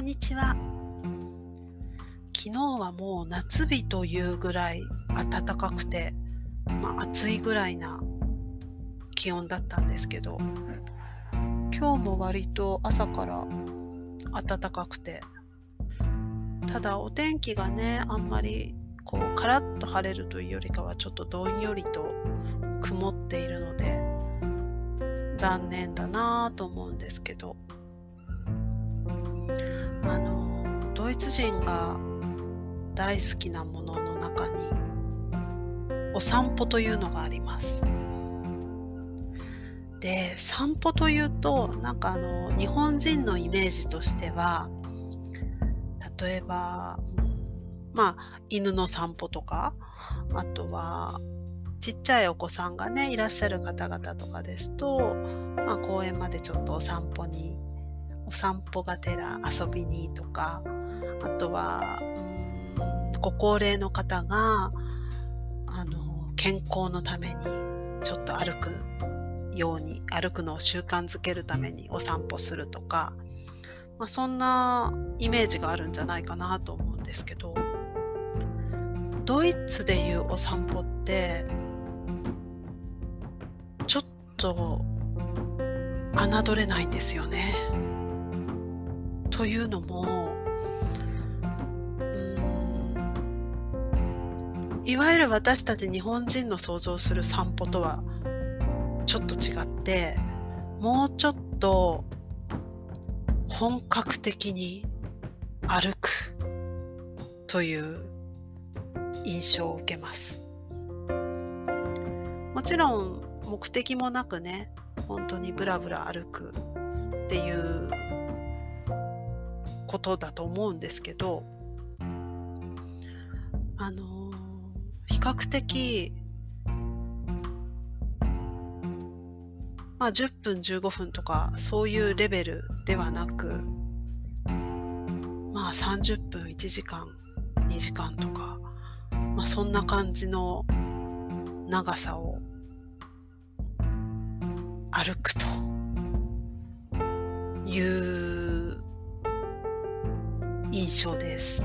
こんにちは。昨日はもう夏日というぐらい暖かくて、まあ、暑いぐらいな気温だったんですけど、今日も割と朝から暖かくて、ただお天気がね、あんまりこうカラッと晴れるというよりかはちょっとどんよりと曇っているので残念だなぁと思うんですけどあのドイツ人が大好きなものの中にお散歩というのがあります。で散歩というとなんかあの日本人のイメージとしては例えば、うん、まあ犬の散歩とかあとはちっちゃいお子さんがねいらっしゃる方々とかですと、まあ、公園までちょっとお散歩にお散歩がてら遊びにとかあとはうんご高齢の方があの健康のためにちょっと歩くように歩くのを習慣づけるためにお散歩するとか、まあ、そんなイメージがあるんじゃないかなと思うんですけどドイツでいうお散歩ってちょっと侮れないんですよね。というのもいわゆる私たち日本人の想像する散歩とはちょっと違ってもうちょっと本格的に歩くという印象を受けます。もちろん目的もなくね本当にブラブラ歩くっていうことだと思うんですけどあの比較的まあ10分15分とかそういうレベルではなくまあ30分1時間2時間とか、まあ、そんな感じの長さを歩くという印象です。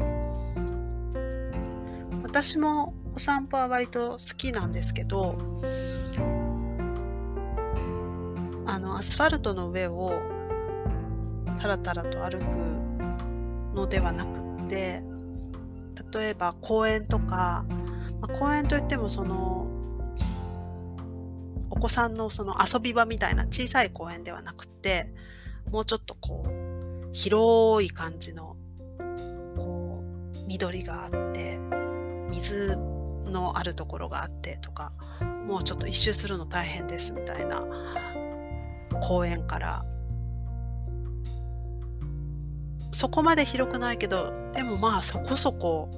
私もお散歩は割と好きなんですけどあのアスファルトの上をタラタラと歩くのではなくって例えば公園とか、まあ、公園といってもそのお子さんのその遊び場みたいな小さい公園ではなくってもうちょっとこう広い感じの緑があって水のあるところがあってとかもうちょっと一周するの大変ですみたいな公園から。そこまで広くないけどでもまあそこそこ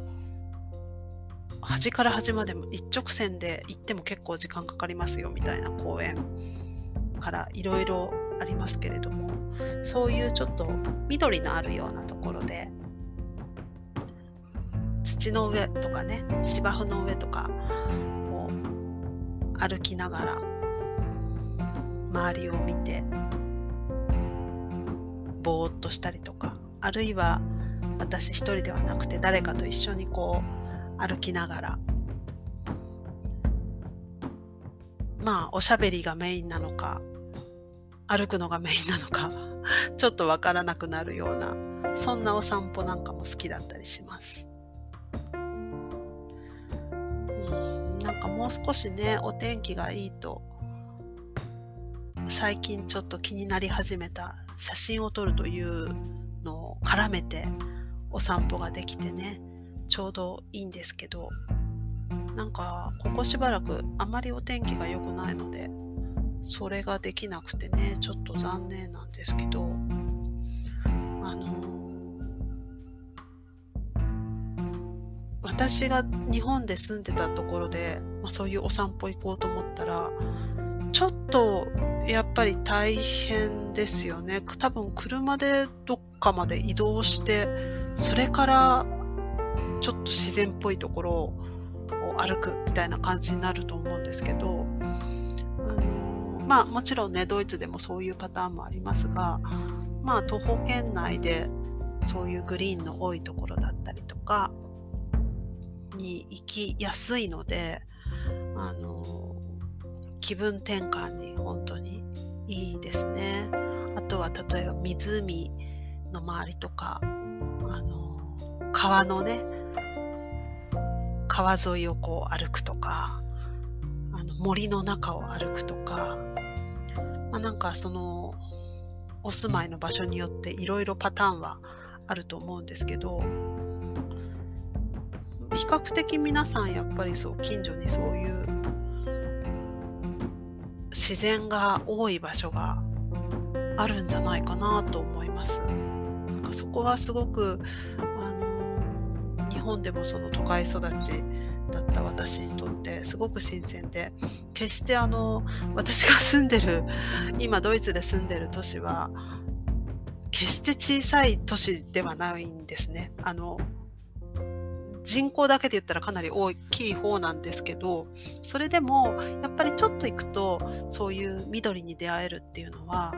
端から端までも一直線で行っても結構時間かかりますよみたいな公園からいろいろありますけれどもそういうちょっと緑のあるようなところで土の上とかね芝生の上とかを歩きながら周りを見てぼーっとしたりとかあるいは私一人ではなくて誰かと一緒にこう歩きながらまあおしゃべりがメインなのか歩くのがメインなのかちょっとわからなくなるようなそんなお散歩なんかも好きだったりします。なんかもう少しねお天気がいいと最近ちょっと気になり始めた写真を撮るというのを絡めてお散歩ができてねちょうどいいんですけどなんかここしばらくあまりお天気が良くないのでそれができなくてねちょっと残念なんですけど私が日本で住んでたところで、まあ、そういうお散歩行こうと思ったらちょっとやっぱり大変ですよね。多分車でどっかまで移動してそれからちょっと自然っぽいところを歩くみたいな感じになると思うんですけど、あのまあもちろんねドイツでもそういうパターンもありますがまあ徒歩圏内でそういうグリーンの多いところだったりとかに行きやすいのであの気分転換に本当にいいですね。あとは例えば湖の周りとかあの川のね川沿いをこう歩くとかあの森の中を歩くとか、まあ、なんかそのお住まいの場所によっていろいろパターンはあると思うんですけど比較的皆さんやっぱりそう近所にそういう自然が多い場所があるんじゃないかなと思います。なんかそこはすごくあの日本でもその都会育ちだった私にとってすごく新鮮で決してあの私が住んでる 今ドイツで住んでる都市は決して小さい都市ではないんですね。あの人口だけで言ったらかなり大きい方なんですけどそれでもやっぱりちょっと行くとそういう緑に出会えるっていうのは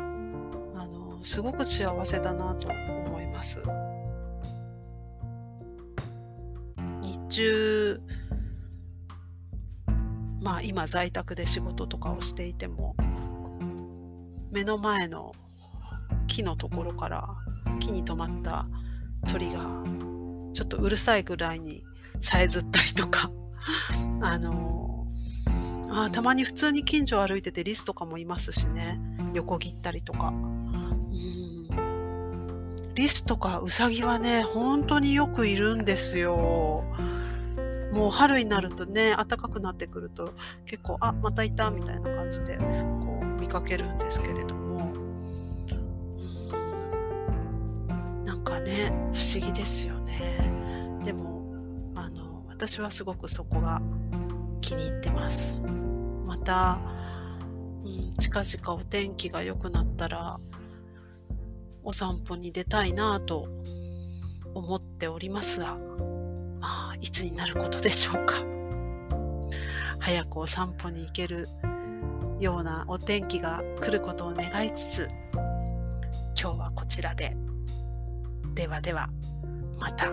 あのすごく幸せだなと思います。日中まあ今在宅で仕事とかをしていても目の前の木のところから木に止まった鳥がちょっとうるさいぐらいにさえずったりとか。あのあたまに普通に近所を歩いててリスとかもいますしね。横切ったりとか。うん。リスとかウサギはね本当によくいるんですよ。もう春になるとね暖かくなってくると結構あまたいたみたいな感じでこう見かけるんですけれども。なんかね不思議ですよねでもあの私はすごくそこが気に入ってますまた、うん、近々お天気が良くなったらお散歩に出たいなと思っておりますがまあ、いつになることでしょうか。早くお散歩に行けるようなお天気が来ることを願いつつ、今日はこちらで。ではでは、また。